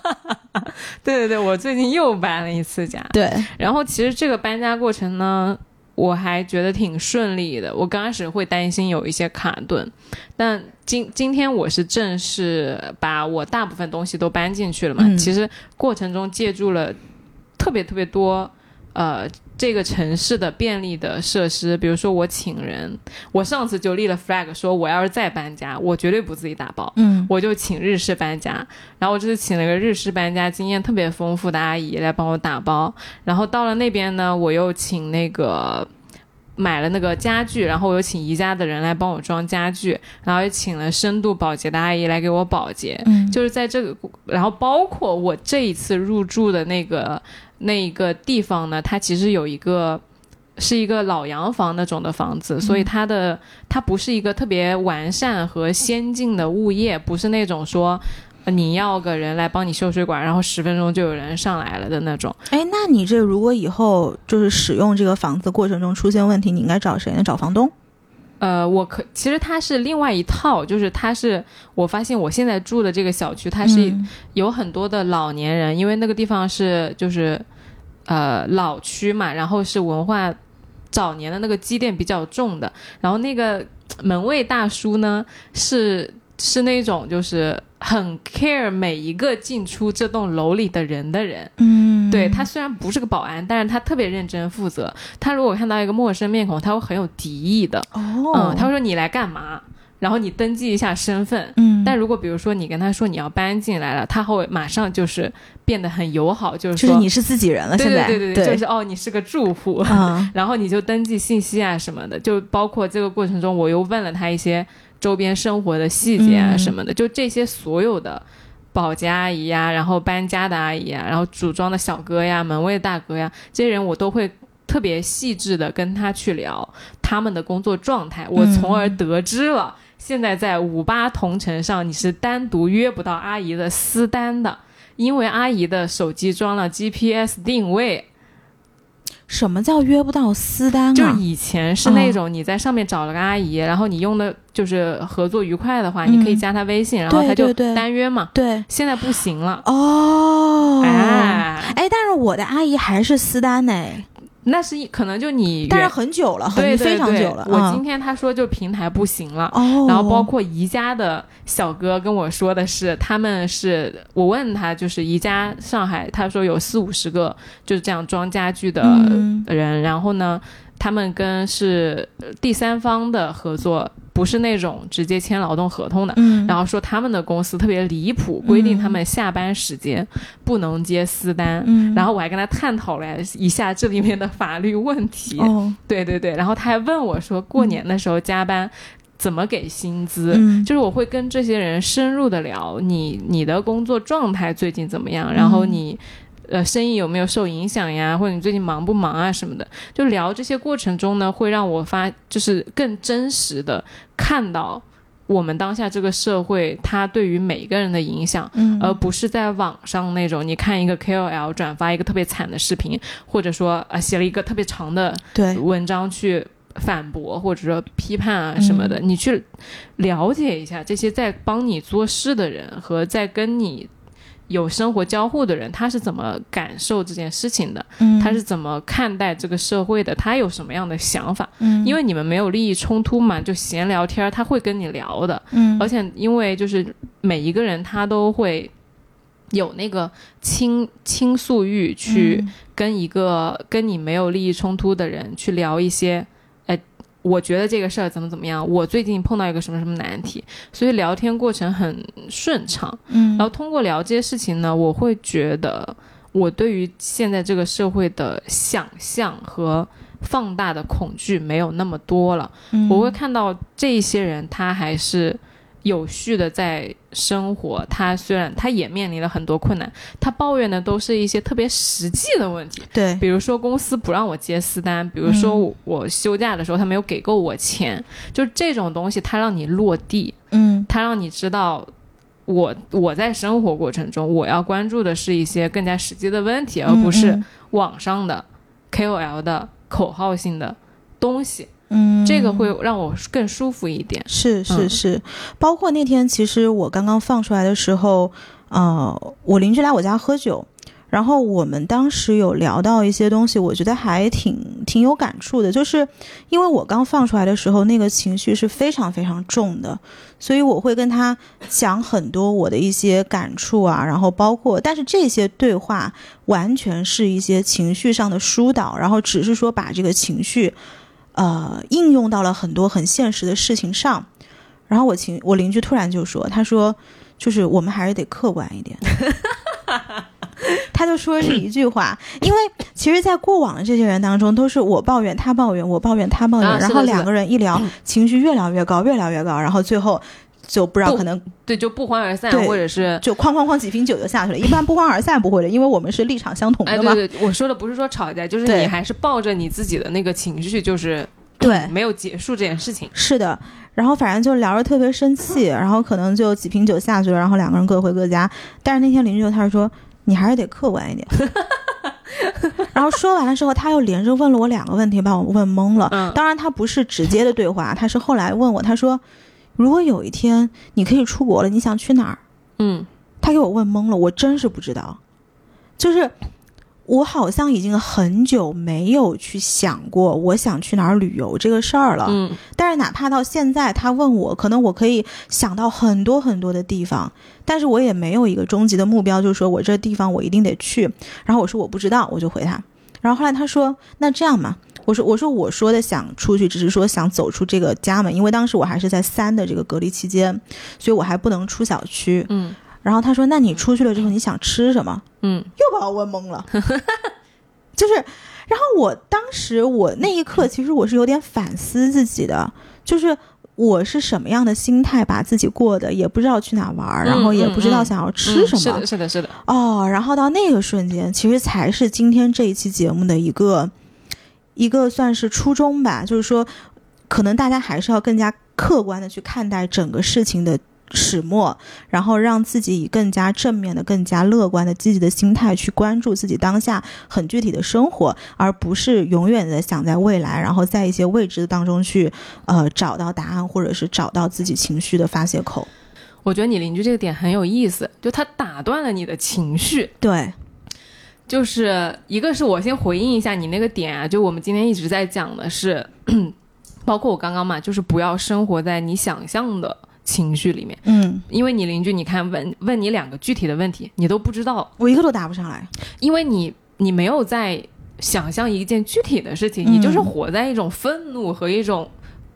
对对对，我最近又搬了一次家？”，对，然后其实这个搬家过程呢，我还觉得挺顺利的。我刚开始会担心有一些卡顿，但今今天我是正式把我大部分东西都搬进去了嘛。嗯其实过程中借助了特别特别多。呃，这个城市的便利的设施，比如说我请人，我上次就立了 flag，说我要是再搬家，我绝对不自己打包，嗯。我就请日式搬家，然后我这次请了个日式搬家经验特别丰富的阿姨来帮我打包，然后到了那边呢，我又请那个买了那个家具，然后我又请宜家的人来帮我装家具，然后又请了深度保洁的阿姨来给我保洁，嗯。就是在这个，然后包括我这一次入住的那个那一个地方呢，它其实有一个。是一个老洋房那种的房子，所以它的它不是一个特别完善和先进的物业，不是那种说呃你要个人来帮你修水管，然后十分钟就有人上来了的那种。哎，那你这如果以后就是使用这个房子过程中出现问题，你应该找谁呢？找房东？呃，我可其实它是另外一套，就是它是我发现我现在住的这个小区，它是嗯。有很多的老年人，因为那个地方是就是呃老区嘛，然后是文化早年的那个积淀比较重的，然后那个门卫大叔呢是是那种就是很 care 每一个进出这栋楼里的人的人。嗯，对他虽然不是个保安，但是他特别认真负责。他如果看到一个陌生面孔，他会很有敌意的。哦，嗯，他会说你来干嘛？然后你登记一下身份。嗯，但如果比如说你跟他说你要搬进来了，他会马上就是变得很友好，就是说就是你是自己人了，对现在对对对，就是哦你是个住户，嗯 然后你就登记信息啊什么的，就包括这个过程中，我又问了他一些周边生活的细节啊嗯什么的，就这些所有的保洁阿姨呀，然后搬家的阿姨呀，然后组装的小哥呀，门卫大哥呀，这些人我都会。特别细致的跟他去聊他们的工作状态，我从而得知了，现在在五八同城上你是单独约不到阿姨的私单的，因为阿姨的手机装了 GPS 定位，什么叫约不到私单啊？就是以前是那种你在上面找了个阿姨，然后你用的就是合作愉快的话，嗯。你可以加她微信，然后她就单约嘛。对。现在不行了，哦，哎，哎，但是我的阿姨还是私单呢，那是一可能就你但是很久了，很对对对非常久了。我嗯今天他说就平台不行了。哦，然后包括宜家的小哥跟我说的是，他们是我问他就是宜家上海，他说有四五十个就是这样装家具的嗯人，然后呢，他们跟是呃第三方的合作，不是那种直接签劳动合同的。嗯，然后说他们的公司特别离谱，规定他们下班时间不能接私单。嗯，然后我还跟他探讨了一下这里面的法律问题。哦，对对对，然后他还问我说，过年的时候加班怎么给薪资？嗯就是我会跟这些人深入的聊你你的工作状态最近怎么样，然后你。呃，生意有没有受影响呀？或者你最近忙不忙啊什么的？就聊这些过程中呢，会让我发，就是更真实的看到我们当下这个社会它对于每个人的影响，嗯而不是在网上那种你看一个 KOL 转发一个特别惨的视频，或者说啊写了一个特别长的对，文章去反驳或者说批判啊什么的，你去了解一下这些在帮你做事的人和在跟你有生活交互的人，他是怎么感受这件事情的？嗯，他是怎么看待这个社会的？他有什么样的想法？嗯，因为你们没有利益冲突嘛，就闲聊天儿，他会跟你聊的。嗯，而且因为就是每一个人他都会有那个倾倾诉欲，去嗯跟一个跟你没有利益冲突的人去聊一些，哎，我觉得这个事儿怎么怎么样，我最近碰到一个什么什么难题，所以聊天过程很顺畅。嗯，然后通过聊这些事情呢，我会觉得我对于现在这个社会的想象和放大的恐惧没有那么多了。嗯我会看到这一些人，他还是有序的在生活。他虽然他也面临了很多困难，他抱怨的都是一些特别实际的问题，对，比如说公司不让我接私单，比如说嗯我我休假的时候他没有给够我钱，就这种东西，他让你落地，嗯他让你知道。我我在生活过程中，我要关注的是一些更加实际的问题，而不是嗯网上的 KOL 的口号性的东西。嗯，这个会让我更舒服一点。是是嗯是，包括那天其实我刚刚放出来的时候，呃，我邻居来我家喝酒，然后我们当时有聊到一些东西，我觉得还挺挺有感触的，就是因为我刚放出来的时候，那个情绪是非常非常重的，所以我会跟他讲很多我的一些感触啊，然后包括，但是这些对话完全是一些情绪上的疏导，然后只是说把这个情绪。呃，应用到了很多很现实的事情上。然后我亲我邻居突然就说：“他说，就是我们还是得客观一点。”他就说是一句话，因为其实，在过往的这些人当中，都是我抱怨他抱怨，我抱怨他抱怨，然后两个人一聊，情绪越聊越高，越聊越高，然后最后就不知道可能对，就不欢而散，对或者是。就哐哐哐几瓶酒就下去了。一般不欢而散不会的，因为我们是立场相同哎，的嘛。对对，我说的不是说吵架，就是你还是抱着你自己的那个情绪，就是对没有结束这件事情。是的，然后反正就聊着特别生气，然后可能就几瓶酒下去了，然后两个人各回各家。但是那天邻居就他说：“你还是得客观一点。”然后说完了之后，他又连着问了我两个问题，把我问懵了。嗯当然，他不是直接的对话，他是后来问我，他说：“如果有一天你可以出国了，你想去哪儿嗯，？”他给我问懵了，我真是不知道。就是我好像已经很久没有去想过我想去哪儿旅游这个事儿了。嗯，但是哪怕到现在，他问我，可能我可以想到很多很多的地方，但是我也没有一个终极的目标，就是说我这地方我一定得去。然后我说我不知道，我就回他。然后后来他说那这样嘛，我说我说我说的想出去，只是说想走出这个家门，因为当时我还是在三的这个隔离期间，所以我还不能出小区。嗯然后他说那你出去了之后你想吃什么？嗯又把我问懵了，就是，然后我当时我那一刻其实我是有点反思自己的，就是我是什么样的心态把自己过的，也不知道去哪玩儿，然后也不知道想要吃什么，嗯是的，是的，是的。哦，然后到那个瞬间，其实才是今天这一期节目的一个一个算是初衷吧，就是说，可能大家还是要更加客观的去看待整个事情的始末，然后让自己以更加正面的、更加乐观的、积极的心态去关注自己当下很具体的生活，而不是永远的想在未来，然后在一些未知当中去呃找到答案，或者是找到自己情绪的发泄口。我觉得你邻居这个点很有意思，就他打断了你的情绪。对，就是一个是我先回应一下你那个点啊，就我们今天一直在讲的是，包括我刚刚嘛，就是不要生活在你想象的情绪里面，嗯，因为你邻居，你看问问你两个具体的问题，你都不知道，我一个都答不上来。因为你你没有在想象一件具体的事情，嗯。你就是活在一种愤怒和一种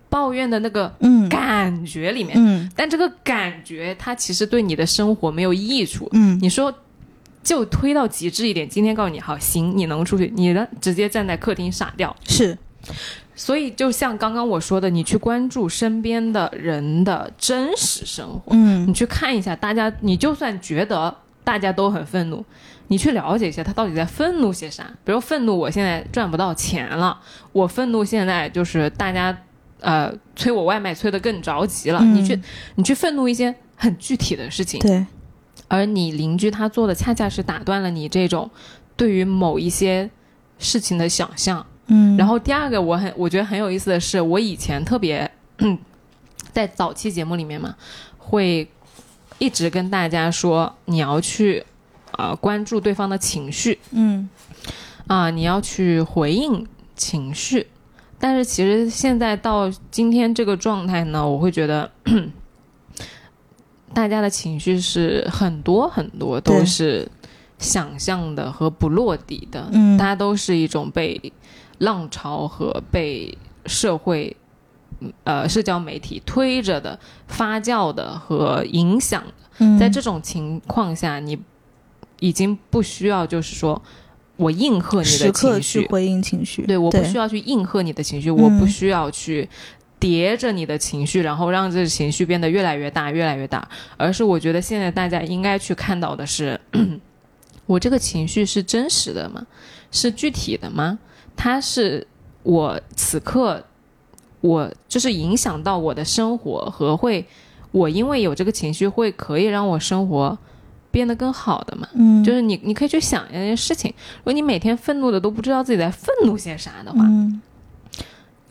抱怨的那个嗯。感觉里面，嗯。但这个感觉它其实对你的生活没有益处，嗯。你说。就推到极致一点，今天告诉你好行，你能出去，你呢直接站在客厅傻掉。是，所以就像刚刚我说的，你去关注身边的人的真实生活，嗯。你去看一下大家，你就算觉得大家都很愤怒，你去了解一下他到底在愤怒些啥。比如愤怒，我现在赚不到钱了，我愤怒现在就是大家呃催我外卖催得更着急了，嗯。你去你去愤怒一些很具体的事情，对，而你邻居他做的恰恰是打断了你这种对于某一些事情的想象。嗯，然后第二个我很我觉得很有意思的是，我以前特别 在早期节目里面嘛，会一直跟大家说你要去呃关注对方的情绪嗯啊、你要去回应情绪。但是其实现在到今天这个状态呢，我会觉得。大家的情绪是很多很多都是想象的和不落地的，嗯。大家都是一种被浪潮和被社会、嗯呃社交媒体推着的、发酵的和影响的。嗯，在这种情况下，你已经不需要就是说我应和你的情绪，去回应情绪，对，我不需要，去应和你的情绪，我不嗯。需要去叠着你的情绪，然后让这个情绪变得越来越大、越来越大，而是我觉得现在大家应该去看到的是，我这个情绪是真实的吗？是具体的吗？它是我此刻我就是影响到我的生活和会，我因为有这个情绪会可以让我生活变得更好的嘛？嗯，就是你，你可以去想一件事情，如果你每天愤怒的都不知道自己在愤怒些啥的话，嗯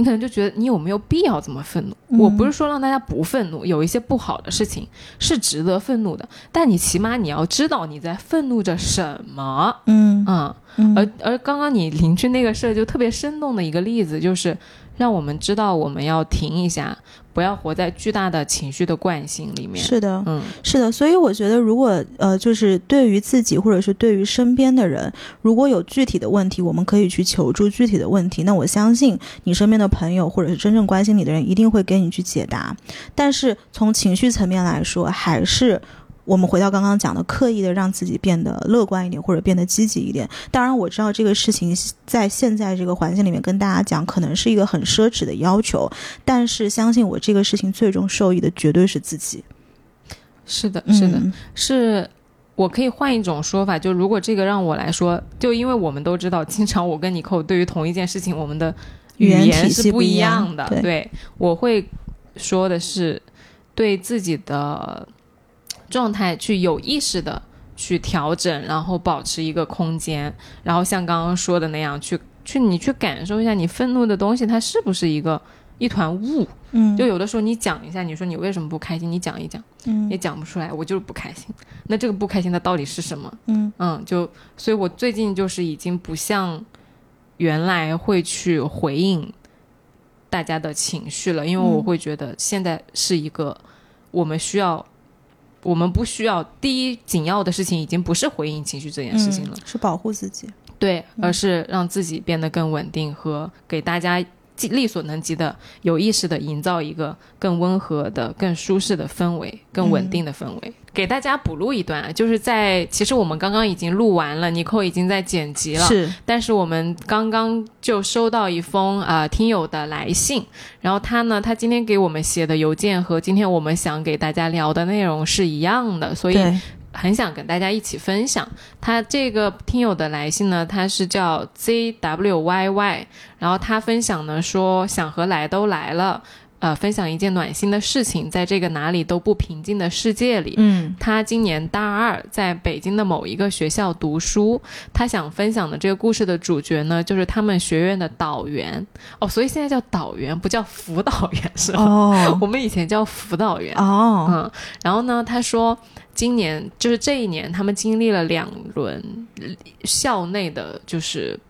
你可能就觉得你有没有必要这么愤怒？嗯我不是说让大家不愤怒，有一些不好的事情是值得愤怒的，但你起码你要知道你在愤怒着什么。嗯嗯，嗯而而刚刚你邻居那个事儿就特别生动的一个例子，就是让我们知道我们要停一下，不要活在巨大的情绪的惯性里面。是的，嗯，是的，所以我觉得，如果呃，就是对于自己或者是对于身边的人，如果有具体的问题，我们可以去求助具体的问题。那我相信你身边的朋友或者是真正关心你的人，一定会给你去解答。但是从情绪层面来说，还是。我们回到刚刚讲的，刻意的让自己变得乐观一点，或者变得积极一点。当然，我知道这个事情在现在这个环境里面跟大家讲，可能是一个很奢侈的要求，但是相信我，这个事情最终受益的绝对是自己。是的，是的。嗯是我可以换一种说法，就如果这个让我来说，就因为我们都知道，经常我跟你扣对于同一件事情，我们的语语言言体系不一样的。对我会说的是，对自己的状态去有意识的去调整，然后保持一个空间，然后像刚刚说的那样，去去你去感受一下，你愤怒的东西它是不是一个一团雾？嗯，就有的时候你讲一下，你说你为什么不开心，你讲一讲。嗯也讲不出来，我就是不开心。那这个不开心它到底是什么？嗯嗯，就所以，我最近就是已经不像原来会去回应大家的情绪了，因为我嗯会觉得现在是一个我们需要，我们不需要第一紧要的事情，已经不是回应情绪这件事情了，嗯是保护自己。对，嗯而是让自己变得更稳定和给大家。力所能及的、有意识的营造一个更温和的、更舒适的氛围、更稳定的氛围。给大家补录一段啊，就是在其实我们刚刚已经录完了，尼寇已经在剪辑了，是，但是我们刚刚就收到一封啊、呃听友的来信，然后他呢，他今天给我们写的邮件和今天我们想给大家聊的内容是一样的，所以对，很想跟大家一起分享。他这个听友的来信呢，他是叫 ZWYY，然后他分享呢说想和来都来了，呃，分享一件暖心的事情，在这个哪里都不平静的世界里。嗯他今年大二，在北京的某一个学校读书。他想分享的这个故事的主角呢，就是他们学院的导员哦，所以现在叫导员，不叫辅导员是吧？哦 我们以前叫辅导员。哦，嗯，然后呢，他说今年就是这一年，他们经历了两轮校内的，就是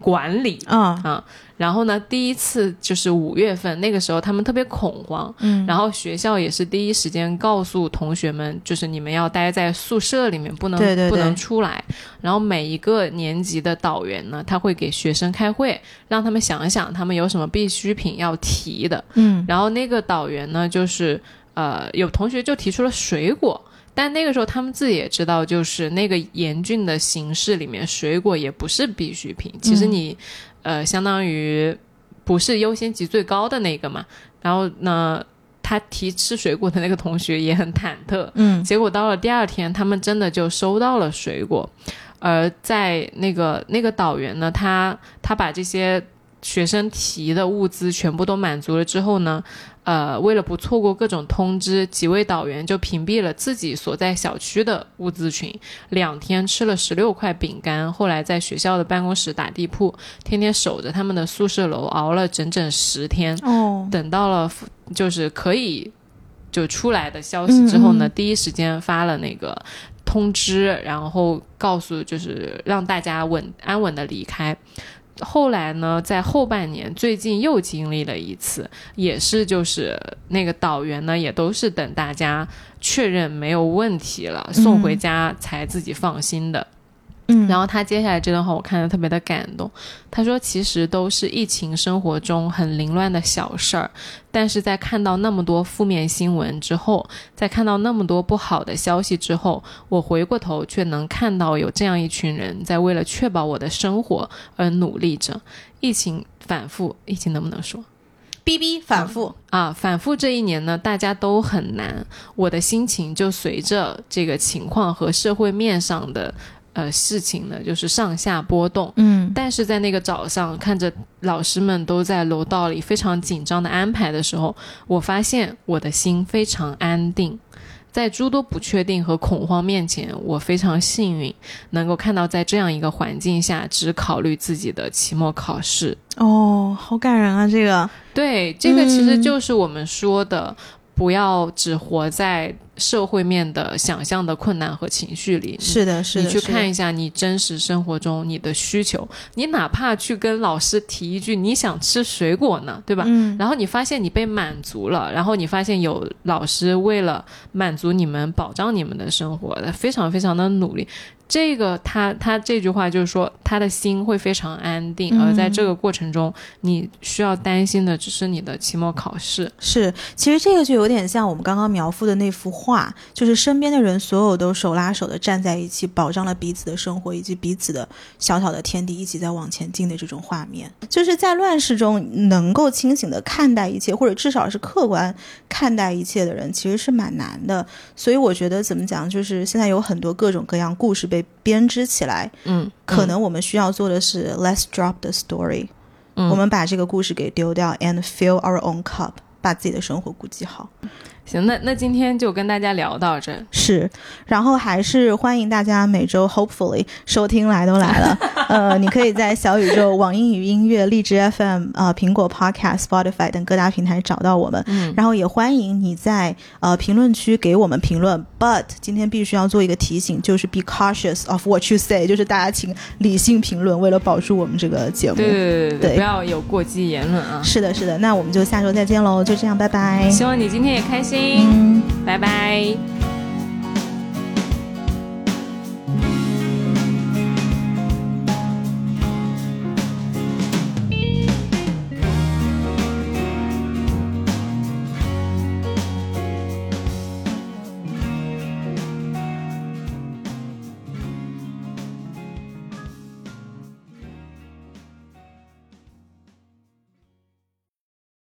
管理。啊啊然后呢，第一次就是五月份，那个时候他们特别恐慌，嗯，然后学校也是第一时间告诉同学们，就是你们要待在宿舍里面，不能不能出来。然后每一个年级的导员呢，他会给学生开会，让他们想一想他们有什么必需品要提的。嗯然后那个导员呢，就是呃，有同学就提出了水果，但那个时候他们自己也知道，就是那个严峻的形势里面，水果也不是必需品。其实你、呃，相当于不是优先级最高的那个嘛。然后呢，他提吃水果的那个同学也很忐忑，嗯结果到了第二天，他们真的就收到了水果，而在那个那个导员呢，他他把这些学生提的物资全部都满足了之后呢，呃，为了不错过各种通知，几位导员就屏蔽了自己所在小区的物资群，两天吃了十六块饼干，后来在学校的办公室打地铺，天天守着他们的宿舍楼，熬了整整十天。哦，等到了就是可以就出来的消息之后呢，嗯嗯第一时间发了那个通知，然后告诉就是让大家稳安稳的离开。后来呢，在后半年，最近又经历了一次，也是就是那个导员呢，也都是等大家确认没有问题了，送回家才自己放心的。嗯，然后他接下来这段话我看的特别的感动。他说：“其实都是疫情生活中很凌乱的小事儿，但是在看到那么多负面新闻之后，在看到那么多不好的消息之后，我回过头却能看到有这样一群人在为了确保我的生活而努力着。疫情反复，疫情能不能说？逼逼反复啊，反复这一年呢，大家都很难，我的心情就随着这个情况和社会面上的。”呃，事情呢，就是上下波动。嗯，但是在那个早上，看着老师们都在楼道里非常紧张的安排的时候，我发现我的心非常安定。在诸多不确定和恐慌面前，我非常幸运，能够看到在这样一个环境下，只考虑自己的期末考试。哦，好感人啊！这个，对，这个其实就是我们说的。不要只活在社会面的想象的困难和情绪里。是的，是的。你去看一下你真实生活中你的需求，你哪怕去跟老师提一句你想吃水果呢，对吧？嗯。然后你发现你被满足了，然后你发现有老师为了满足你们、保障你们的生活，非常非常的努力。这个他他这句话就是说，他的心会非常安定，而在这个过程中，你需要担心的只是你的期末考试。是，其实这个就有点像我们刚刚描述的那幅画，就是身边的人所有都手拉手的站在一起，保障了彼此的生活以及彼此的小小的天地，一起在往前进的这种画面。就是在乱世中能够清醒的看待一切，或者至少是客观看待一切的人，其实是蛮难的。所以我觉得怎么讲，就是现在有很多各种各样故事被。编织起来，嗯，可能我们需要做的是 let's drop the story，嗯，我们把这个故事给丢掉，and fill our own cup，把自己的生活顾及好。行，那那今天就跟大家聊到这是，然后还是欢迎大家每周 hopefully 收听来都来了，呃，你可以在小宇宙、网易云音乐、荔枝 FM 啊、苹果 Podcast、Spotify 等各大平台找到我们，嗯，然后也欢迎你在呃评论区给我们评论，But 今天必须要做一个提醒，就是 be cautious of what you say，就是大家请理性评论，为了保住我们这个节目，对对对对，不要有过激言论啊，是的，是的，那我们就下周再见喽，就这样，拜拜，希望你今天也开心。嗯，拜拜。